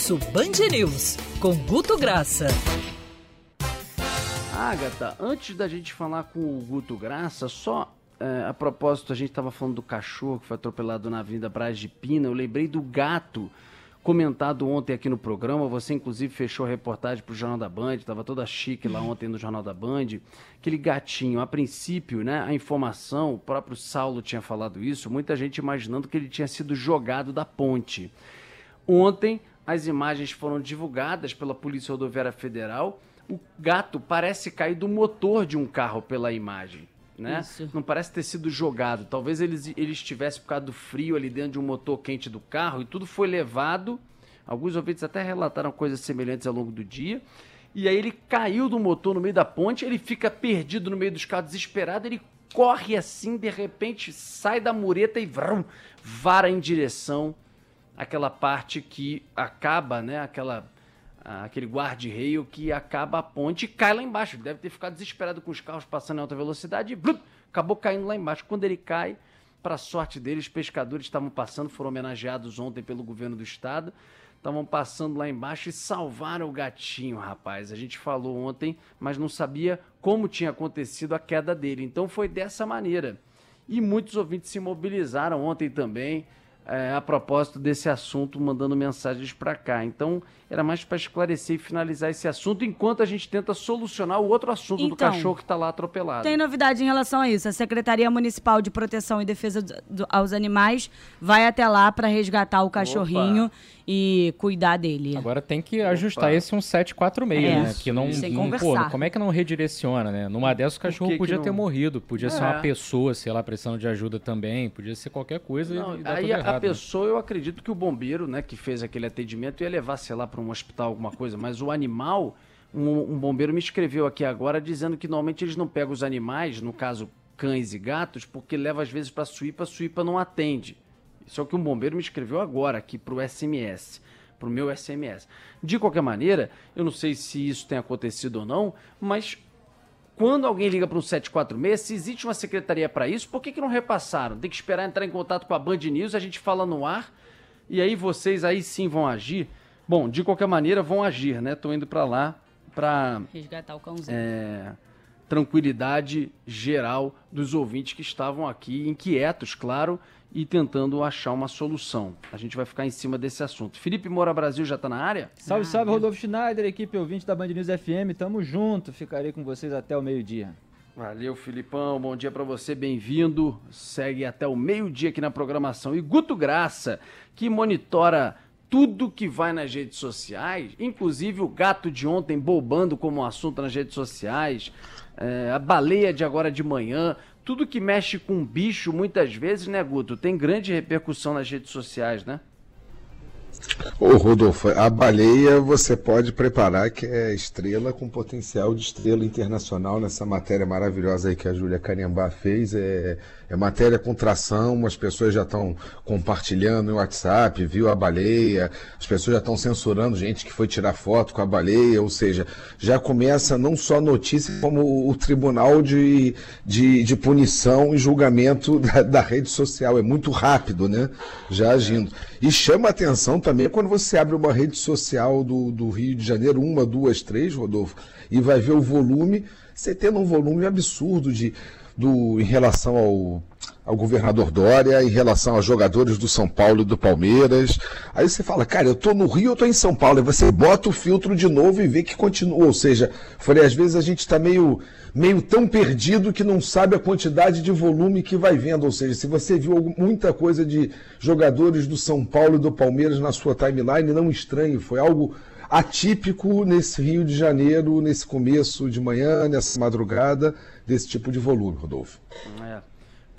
Almoço Band News, com Guto Graça. Agatha, antes da gente falar com o Guto Graça, só é, a propósito, a gente estava falando do cachorro que foi atropelado na Avenida Braz de Pina, eu lembrei do gato comentado ontem aqui no programa. Você, inclusive, fechou a reportagem para o Jornal da Band, estava toda chique lá ontem no Jornal da Band. Aquele gatinho, a princípio, né, a informação, o próprio Saulo tinha falado isso, muita gente imaginando que ele tinha sido jogado da ponte. Ontem, as imagens foram divulgadas pela Polícia Rodoviária Federal. O gato parece cair do motor de um carro pela imagem. Né? Não parece ter sido jogado. Talvez ele, ele estivesse por causa do frio ali dentro de um motor quente do carro e tudo foi levado. Alguns ouvintes até relataram coisas semelhantes ao longo do dia. E aí ele caiu do motor no meio da ponte, ele fica perdido no meio dos carros, desesperado, ele corre assim, de repente sai da mureta e vrum, vara em direção àquela parte que acaba, né, aquela aquele guarda-reio que acaba a ponte e cai lá embaixo. Ele deve ter ficado desesperado com os carros passando em alta velocidade e blup, acabou caindo lá embaixo. Quando ele cai, para sorte dele, os pescadores estavam passando, foram homenageados ontem pelo governo do estado, estavam passando lá embaixo e salvaram o gatinho, rapaz. A gente falou ontem, mas não sabia como tinha acontecido a queda dele. Então foi dessa maneira. E muitos ouvintes se mobilizaram ontem também é, a propósito desse assunto, mandando mensagens para cá. Então, era mais para esclarecer e finalizar esse assunto, enquanto a gente tenta solucionar o outro assunto então, do cachorro que está lá atropelado. Tem novidade em relação a isso. A Secretaria Municipal de Proteção e Defesa do, do, aos Animais vai até lá para resgatar o cachorrinho Opa. E cuidar dele. Agora tem que ajustar Opa. esse 1746, é, né? Que não, não pô, como é que não redireciona, né? Numa dessas o cachorro podia ter morrido, podia é. ser uma pessoa, sei lá, precisando de ajuda também, podia ser qualquer coisa não, e, e aí a, errado, a pessoa, né? eu acredito que o bombeiro, né, que fez aquele atendimento ia levar, sei lá, para um hospital, alguma coisa, mas o animal, um, um, bombeiro me escreveu aqui agora dizendo que normalmente eles não pegam os animais, no caso cães e gatos, porque leva às vezes para a suípa, a suípa não atende. O que um bombeiro me escreveu agora aqui para o SMS, para o meu SMS. De qualquer maneira, eu não sei se isso tem acontecido ou não, mas quando alguém liga para um 746, se existe uma secretaria para isso, por que, que não repassaram? Tem que esperar entrar em contato com a Band News, a gente fala no ar, e aí vocês aí sim vão agir. Bom, de qualquer maneira, vão agir, né? Tô indo para lá para resgatar o cãozinho. É, tranquilidade geral dos ouvintes que estavam aqui inquietos, claro, e tentando achar uma solução. A gente vai ficar em cima desse assunto. Felipe Moura Brasil já está na área? Salve, ah, salve, Rodolfo Schneider, equipe ouvinte da Band News FM. Tamo junto, ficarei com vocês até o meio-dia. Valeu, Filipão. Bom dia para você, bem-vindo. Segue até o meio-dia aqui na programação. E Guto Graça, que monitora tudo que vai nas redes sociais, inclusive o gato de ontem bobando como assunto nas redes sociais, é, a baleia de agora de manhã, tudo que mexe com bicho, muitas vezes, né, Guto, tem grande repercussão nas redes sociais, né? Ô Rodolfo, a baleia você pode preparar que é estrela com potencial de estrela internacional nessa matéria maravilhosa aí que a Júlia Cariambá fez. É, é matéria com tração, as pessoas já estão compartilhando no WhatsApp, viu a baleia, as pessoas já estão censurando gente que foi tirar foto com a baleia, ou seja, já começa não só notícia, como o tribunal de, de, de punição e julgamento da, da rede social. É muito rápido, né? Já agindo. E chama atenção também quando você abre uma rede social do, do Rio de Janeiro, uma, duas, três, Rodolfo, e vai ver o volume, você tendo um volume absurdo de do, em relação ao, ao governador Dória, em relação aos jogadores do São Paulo e do Palmeiras. Aí você fala, cara, eu tô no Rio, eu tô em São Paulo. Aí você bota o filtro de novo e vê que continua. Ou seja, falei, às vezes a gente está meio, meio tão perdido que não sabe a quantidade de volume que vai vendo. Ou seja, se você viu muita coisa de jogadores do São Paulo e do Palmeiras na sua timeline, não estranhe, foi algo atípico nesse Rio de Janeiro, nesse começo de manhã, nessa madrugada, desse tipo de volume, Rodolfo. É,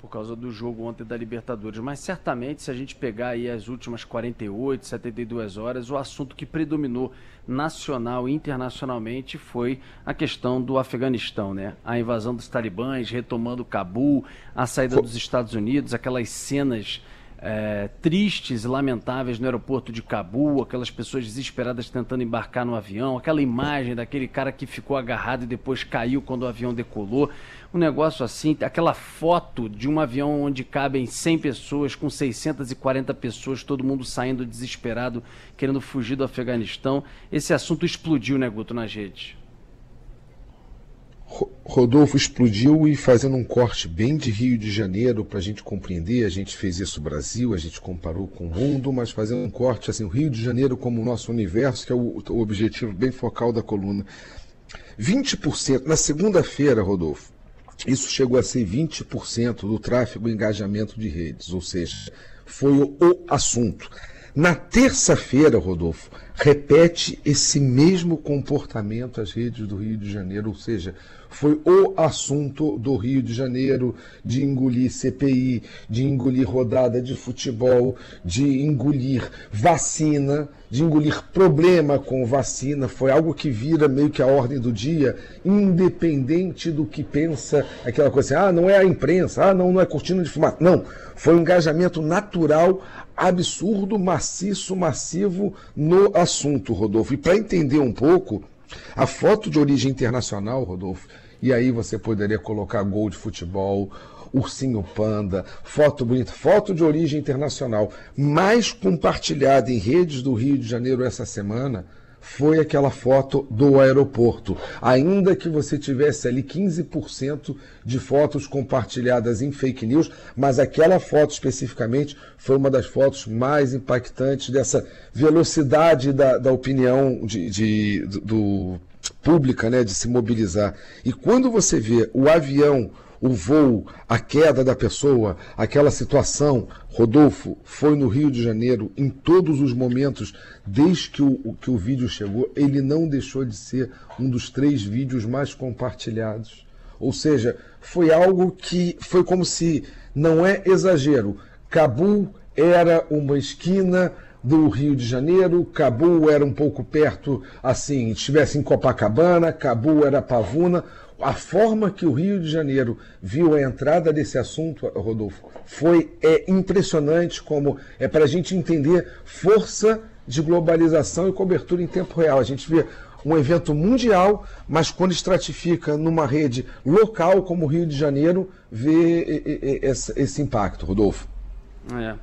por causa do jogo ontem da Libertadores. Mas certamente, se a gente pegar aí as últimas 48, 72 horas, o assunto que predominou nacional e internacionalmente foi a questão do Afeganistão, né? A invasão dos talibãs, retomando Cabul, a saída dos Estados Unidos, aquelas cenas é, tristes e lamentáveis no aeroporto de Cabul, aquelas pessoas desesperadas tentando embarcar no avião, aquela imagem daquele cara que ficou agarrado e depois caiu quando o avião decolou. Um negócio assim, aquela foto de um avião onde cabem 100 pessoas, com 640 pessoas, todo mundo saindo desesperado, querendo fugir do Afeganistão. Esse assunto explodiu, né, Guto, nas redes. Rodolfo explodiu e fazendo um corte bem de Rio de Janeiro para a gente compreender, a gente fez isso Brasil, a gente comparou com o mundo, mas fazendo um corte assim, o Rio de Janeiro como o nosso universo, que é o, o objetivo bem focal da coluna. 20%, na segunda-feira, Rodolfo, isso chegou a ser 20% do tráfego e engajamento de redes, ou seja, foi o, o assunto. Na terça-feira, Rodolfo, repete esse mesmo comportamento as redes do Rio de Janeiro, ou seja, foi o assunto do Rio de Janeiro de engolir CPI, de engolir rodada de futebol, de engolir vacina, de engolir problema com vacina. Foi algo que vira meio que a ordem do dia, independente do que pensa aquela coisa assim, ah, não é a imprensa, ah, não, não é cortina de fumaça. Não, foi um engajamento natural absurdo, maciço, massivo no assunto, Rodolfo. E para entender um pouco, a foto de origem internacional, Rodolfo, e aí você poderia colocar gol de futebol, ursinho panda, foto bonita, foto de origem internacional, mais compartilhada em redes do Rio de Janeiro essa semana foi aquela foto do aeroporto. Ainda que você tivesse ali 15% de fotos compartilhadas em fake news, mas aquela foto especificamente foi uma das fotos mais impactantes dessa velocidade da, da opinião de, de do, pública, né, de se mobilizar. E quando você vê o avião, o voo, a queda da pessoa, aquela situação, Rodolfo foi no Rio de Janeiro em todos os momentos, desde que o, que o vídeo chegou, ele não deixou de ser um dos três vídeos mais compartilhados. Ou seja, foi algo que foi como se, não é exagero, Cabul era uma esquina do Rio de Janeiro, Cabu era um pouco perto, assim, estivesse em Copacabana, Cabu era Pavuna. A forma que o Rio de Janeiro viu a entrada desse assunto, Rodolfo, foi é impressionante como é para a gente entender força de globalização e cobertura em tempo real. A gente vê um evento mundial, mas quando estratifica numa rede local como o Rio de Janeiro, vê esse impacto, Rodolfo. É.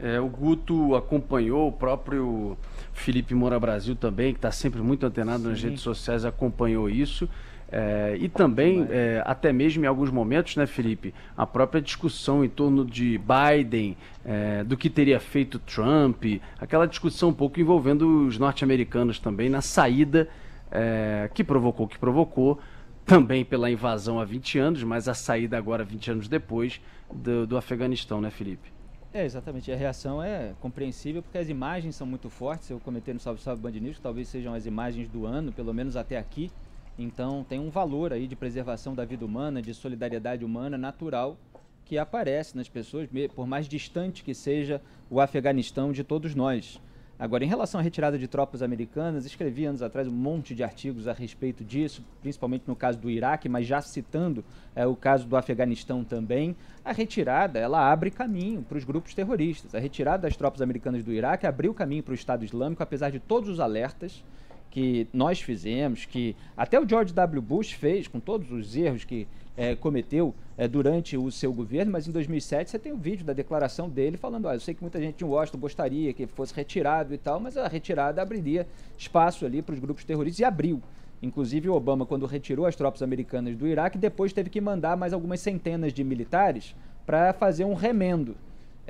É, o Guto acompanhou, o próprio Felipe Moura Brasil também, que está sempre muito antenado Sim. nas redes sociais, acompanhou isso. É, e também, é, até mesmo em alguns momentos, né, Felipe, a própria discussão em torno de Biden, é, do que teria feito Trump, aquela discussão um pouco envolvendo os norte-americanos também na saída é, que provocou o que provocou, também pela invasão há 20 anos, mas a saída agora 20 anos depois do, do Afeganistão, né, Felipe? É, exatamente. A reação é compreensível porque as imagens são muito fortes. Eu comentei no Salve Salve Band News, que talvez sejam as imagens do ano, pelo menos até aqui. Então tem um valor aí de preservação da vida humana, de solidariedade humana natural que aparece nas pessoas, por mais distante que seja o Afeganistão de todos nós. Agora, em relação à retirada de tropas americanas, escrevi anos atrás um monte de artigos a respeito disso, principalmente no caso do Iraque, mas já citando é, o caso do Afeganistão também. A retirada, ela abre caminho para os grupos terroristas. A retirada das tropas americanas do Iraque abriu caminho para o Estado Islâmico, apesar de todos os alertas que nós fizemos, que até o George W. Bush fez, com todos os erros que é, cometeu é, durante o seu governo, mas em 2007 você tem o um vídeo da declaração dele falando: ah, eu sei que muita gente em Washington gostaria que fosse retirado e tal, mas a retirada abriria espaço ali para os grupos terroristas e abriu. Inclusive, o Obama, quando retirou as tropas americanas do Iraque, depois teve que mandar mais algumas centenas de militares para fazer um remendo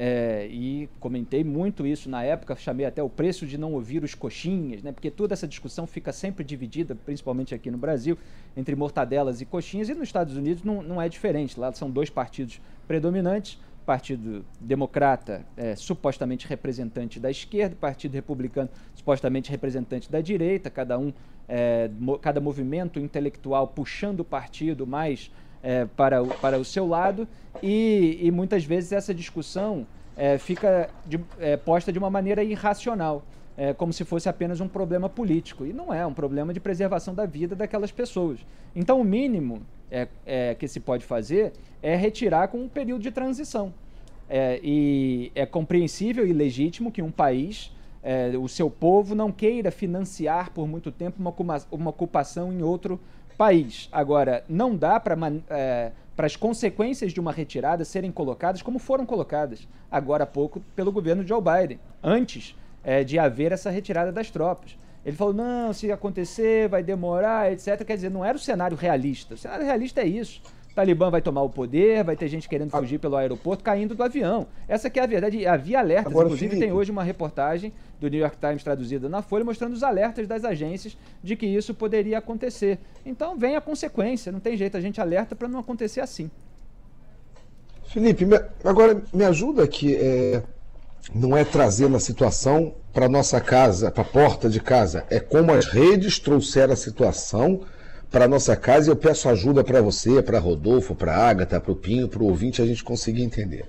é, e comentei muito isso na época, chamei até o preço de não ouvir os coxinhas, né? porque toda essa discussão fica sempre dividida, principalmente aqui no Brasil, entre mortadelas e coxinhas, e nos Estados Unidos não, não é diferente. Lá são dois partidos predominantes, Partido Democrata, é, supostamente representante da esquerda, Partido Republicano, supostamente representante da direita, cada um, é, mo cada movimento intelectual puxando o partido mais é, para, o, para o seu lado e, e muitas vezes essa discussão é, fica de, é, posta de uma maneira irracional, é, como se fosse apenas um problema político. E não é, um problema de preservação da vida daquelas pessoas. Então, o mínimo é, é, que se pode fazer é retirar com um período de transição. E é compreensível e legítimo que um país, é, o seu povo, não queira financiar por muito tempo uma, uma ocupação em outro país. Agora, não dá para é, as consequências de uma retirada serem colocadas como foram colocadas agora há pouco pelo governo Joe Biden, antes é, de haver essa retirada das tropas. Ele falou: não, se acontecer, vai demorar, etc. Quer dizer, não era o cenário realista. O cenário realista é isso. O Talibã vai tomar o poder, vai ter gente querendo fugir pelo aeroporto, caindo do avião. Essa que é a verdade. Havia alertas. Agora, Inclusive, Felipe. tem hoje uma reportagem do New York Times traduzida na Folha mostrando os alertas das agências de que isso poderia acontecer. Então, vem a consequência. Não tem jeito, a gente alerta para não acontecer assim. Felipe, agora me ajuda aqui. É não é trazer a situação para nossa casa, para a porta de casa, é como as redes trouxeram a situação para nossa casa e eu peço ajuda para você, para Rodolfo, para Agatha, para o Pinho, para o ouvinte a gente conseguir entender.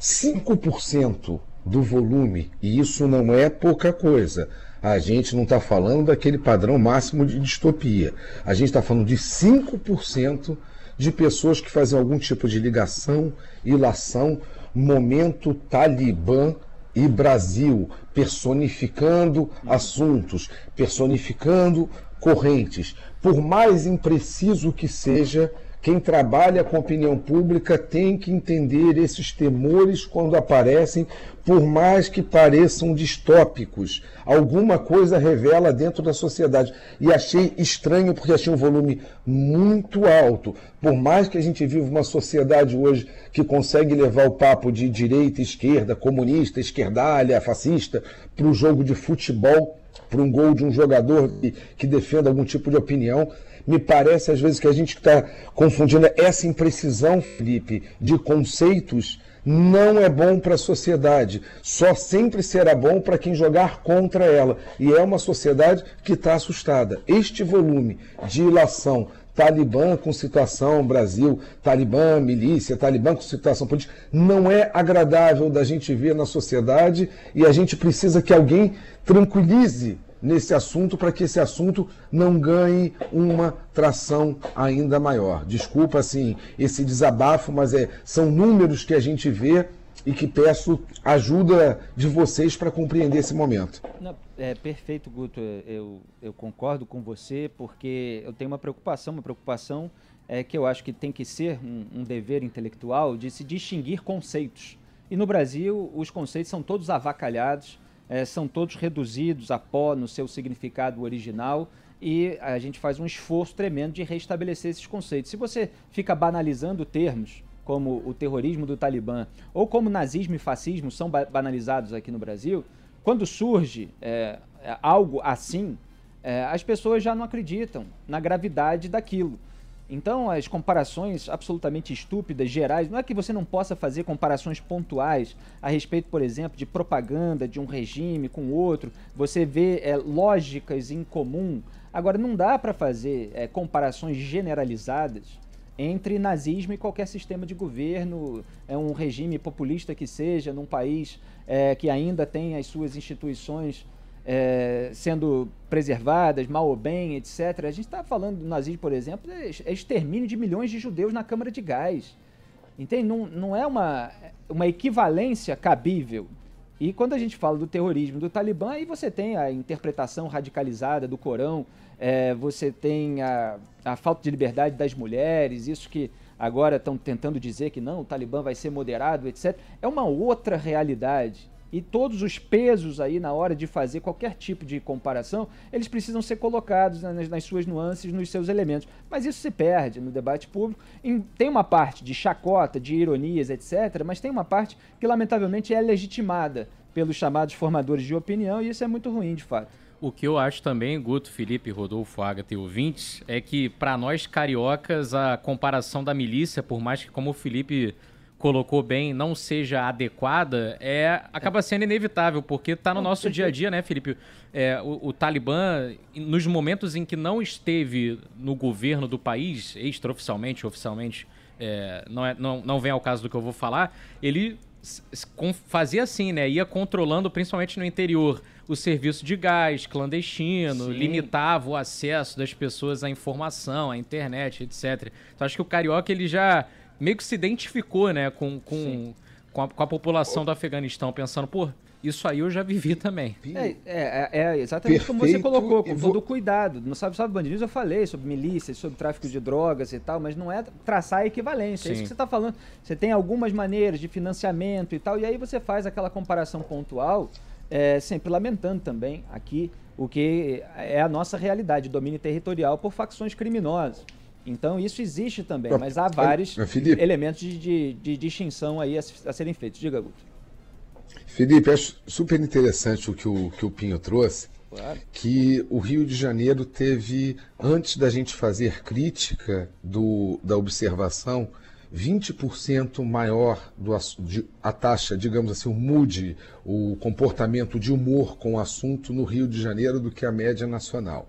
5% do volume, e isso não é pouca coisa. A gente não está falando daquele padrão máximo de distopia. A gente está falando de 5% de pessoas que fazem algum tipo de ligação, ilação, momento talibã e Brasil, personificando assuntos, personificando correntes. Por mais impreciso que seja, quem trabalha com opinião pública tem que entender esses temores quando aparecem, por mais que pareçam distópicos. Alguma coisa revela dentro da sociedade. E achei estranho porque achei um volume muito alto. Por mais que a gente viva uma sociedade hoje que consegue levar o papo de direita, esquerda, comunista, esquerdalha, fascista, para o jogo de futebol, para um gol de um jogador que, que defenda algum tipo de opinião me parece às vezes que a gente está confundindo essa imprecisão, Felipe, de conceitos não é bom para a sociedade. Só sempre será bom para quem jogar contra ela. E é uma sociedade que está assustada. Este volume de ilação Talibã com situação Brasil, Talibã, milícia, Talibã com situação política, não é agradável da gente ver na sociedade e a gente precisa que alguém tranquilize nesse assunto para que esse assunto não ganhe uma tração ainda maior. Desculpa assim esse desabafo, mas é, são números que a gente vê e que peço ajuda de vocês para compreender esse momento. Não, é perfeito, Guto. Eu, eu concordo com você porque eu tenho uma preocupação, uma preocupação é que eu acho que tem que ser um, um dever intelectual de se distinguir conceitos. E no Brasil os conceitos são todos avacalhados é, são todos reduzidos a pó no seu significado original e a gente faz um esforço tremendo de restabelecer esses conceitos. Se você fica banalizando termos como o terrorismo do Talibã ou como nazismo e fascismo são banalizados aqui no Brasil, quando surge é, algo assim, é, as pessoas já não acreditam na gravidade daquilo. Então, as comparações absolutamente estúpidas, gerais, não é que você não possa fazer comparações pontuais a respeito, por exemplo, de propaganda de um regime com outro, você vê é, lógicas em comum. Agora, não dá para fazer é, comparações generalizadas entre nazismo e qualquer sistema de governo, é um regime populista que seja, num país é, que ainda tem as suas instituições é, sendo preservadas, mal ou bem, etc. A gente está falando do nazismo, por exemplo, é, é extermínio de milhões de judeus na Câmara de Gás. Entende? Não, não é uma, uma equivalência cabível. E quando a gente fala do terrorismo do Talibã, aí você tem a interpretação radicalizada do Corão, é, você tem a, a falta de liberdade das mulheres, isso que agora estão tentando dizer que não, o Talibã vai ser moderado, etc. É uma outra realidade e todos os pesos aí na hora de fazer qualquer tipo de comparação, eles precisam ser colocados nas, nas suas nuances, nos seus elementos. Mas isso se perde no debate público. Em, tem uma parte de chacota, de ironias, etc., mas tem uma parte que, lamentavelmente, é legitimada pelos chamados formadores de opinião, e isso é muito ruim, de fato. O que eu acho também, Guto, Felipe, Rodolfo, Agatha e ouvintes, é que para nós cariocas a comparação da milícia, por mais que como o Felipe colocou bem não seja adequada, é acaba sendo inevitável, porque está no nosso dia a dia, né, Felipe? É, o, o, Talibã, nos momentos em que não esteve no governo do país, extraoficialmente, oficialmente, é, não, é, não, não vem ao caso do que eu vou falar, ele fazia assim, né? Ia controlando, principalmente no interior, o serviço de gás clandestino, Sim. limitava o acesso das pessoas à informação, à internet, etc. Então acho que o carioca ele já meio que se identificou, né, com, com, com a, com a população do Afeganistão pensando, pô, isso aí eu já vivi também. É, é, é, é exatamente Perfeito. como você colocou, com todo cuidado. No Sabe Sabe Bandidos eu falei sobre milícias, sobre tráfico de drogas e tal, mas não é traçar a equivalência. Sim. É isso que você está falando. Você tem algumas maneiras de financiamento e tal, e aí você faz aquela comparação pontual, é, sempre lamentando também aqui o que é a nossa realidade, domínio territorial por facções criminosas. Então isso existe também, mas há vários elementos de, de, de, distinção aí a, a serem feitos. Diga, Guto. Felipe, acho super interessante o que o, que o Pinho trouxe, claro. que o Rio de Janeiro teve, antes da gente fazer crítica do, da observação, 20% maior do, de, a taxa, digamos assim, o mood, o comportamento de humor com o assunto no Rio de Janeiro do que a média nacional.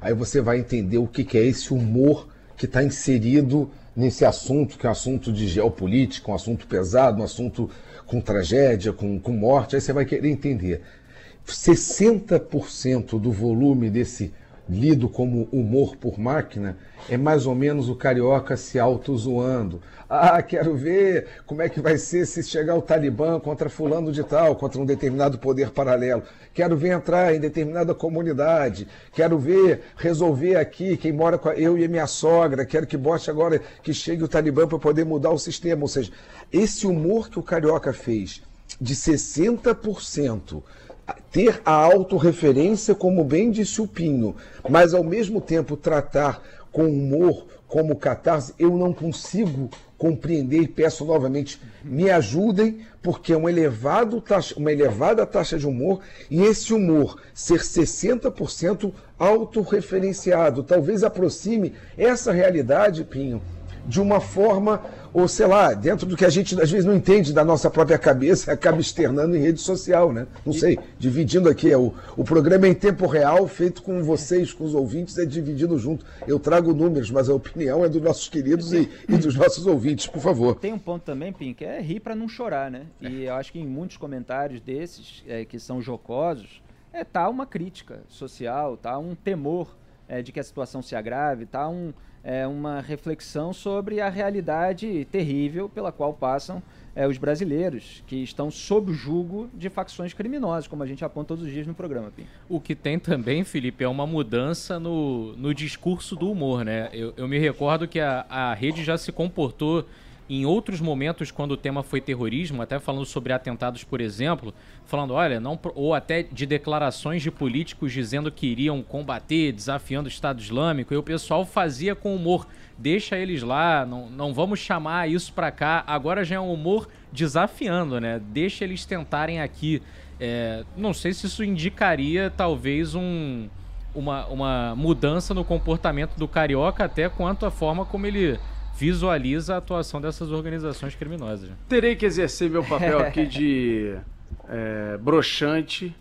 Aí você vai entender o que, que é esse humor que está inserido nesse assunto, que é um assunto de geopolítica, um assunto pesado, um assunto com tragédia, com, com morte, aí você vai querer entender. 60% do volume desse lido como humor por máquina é mais ou menos o carioca se auto-zoando. Ah, quero ver como é que vai ser se chegar o Talibã contra fulano de tal, contra um determinado poder paralelo. Quero ver entrar em determinada comunidade. Quero ver resolver aqui quem mora com eu e minha sogra. Quero que bote agora que chegue o Talibã para poder mudar o sistema. Ou seja, esse humor que o carioca fez de 60% ter a autorreferência, como bem disse o Pinho, mas ao mesmo tempo tratar com humor como catarse, eu não consigo compreender e peço novamente, me ajudem, porque é um elevado taxa, uma elevada taxa de humor e esse humor ser 60% autorreferenciado, talvez aproxime essa realidade, Pinho, de uma forma ou sei lá, dentro do que a gente às vezes não entende da nossa própria cabeça, acaba externando em rede social, né? Não sei, dividindo aqui. É o, o programa é em tempo real, feito com vocês, com os ouvintes, é dividido junto. Eu trago números, mas a opinião é dos nossos queridos e, e dos nossos ouvintes, por favor. Tem um ponto também, Pim, que é rir para não chorar, né? E eu acho que em muitos comentários desses, é, que são jocosos, é, tá uma crítica social, tá um temor é, de que a situação se agrave, tá um é, uma reflexão sobre a realidade terrível pela qual passam é, os brasileiros, que estão sob o jugo de facções criminosas, como a gente aponta todos os dias no programa. Pim. O que tem também, Felipe, é uma mudança no, no discurso do humor. Né? Eu, eu me recordo que a, a rede já se comportou em outros momentos, quando o tema foi terrorismo, até falando sobre atentados, por exemplo, falando, olha, não, ou até de declarações de políticos dizendo que iriam combater, desafiando o Estado Islâmico, e o pessoal fazia com humor, deixa eles lá, não, não vamos chamar isso para cá. Agora já é um humor desafiando, né? Deixa eles tentarem aqui. É, não sei se isso indicaria talvez um, uma, uma mudança no comportamento do carioca, até quanto à forma como ele visualiza a atuação dessas organizações criminosas. Terei que exercer meu papel aqui de é, broxante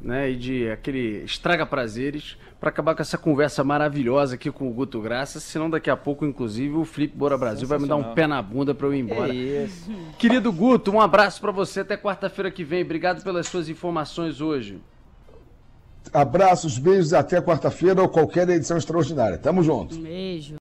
né, e de aquele estraga prazeres para acabar com essa conversa maravilhosa aqui com o Guto Graça, senão daqui a pouco, inclusive, o Flip Bora Brasil vai me dar um pé na bunda para eu ir embora. É isso. Querido Guto, um abraço para você até quarta-feira que vem. Obrigado pelas suas informações hoje. Abraços, beijos até quarta-feira ou qualquer edição extraordinária. Tamo junto. Um beijo.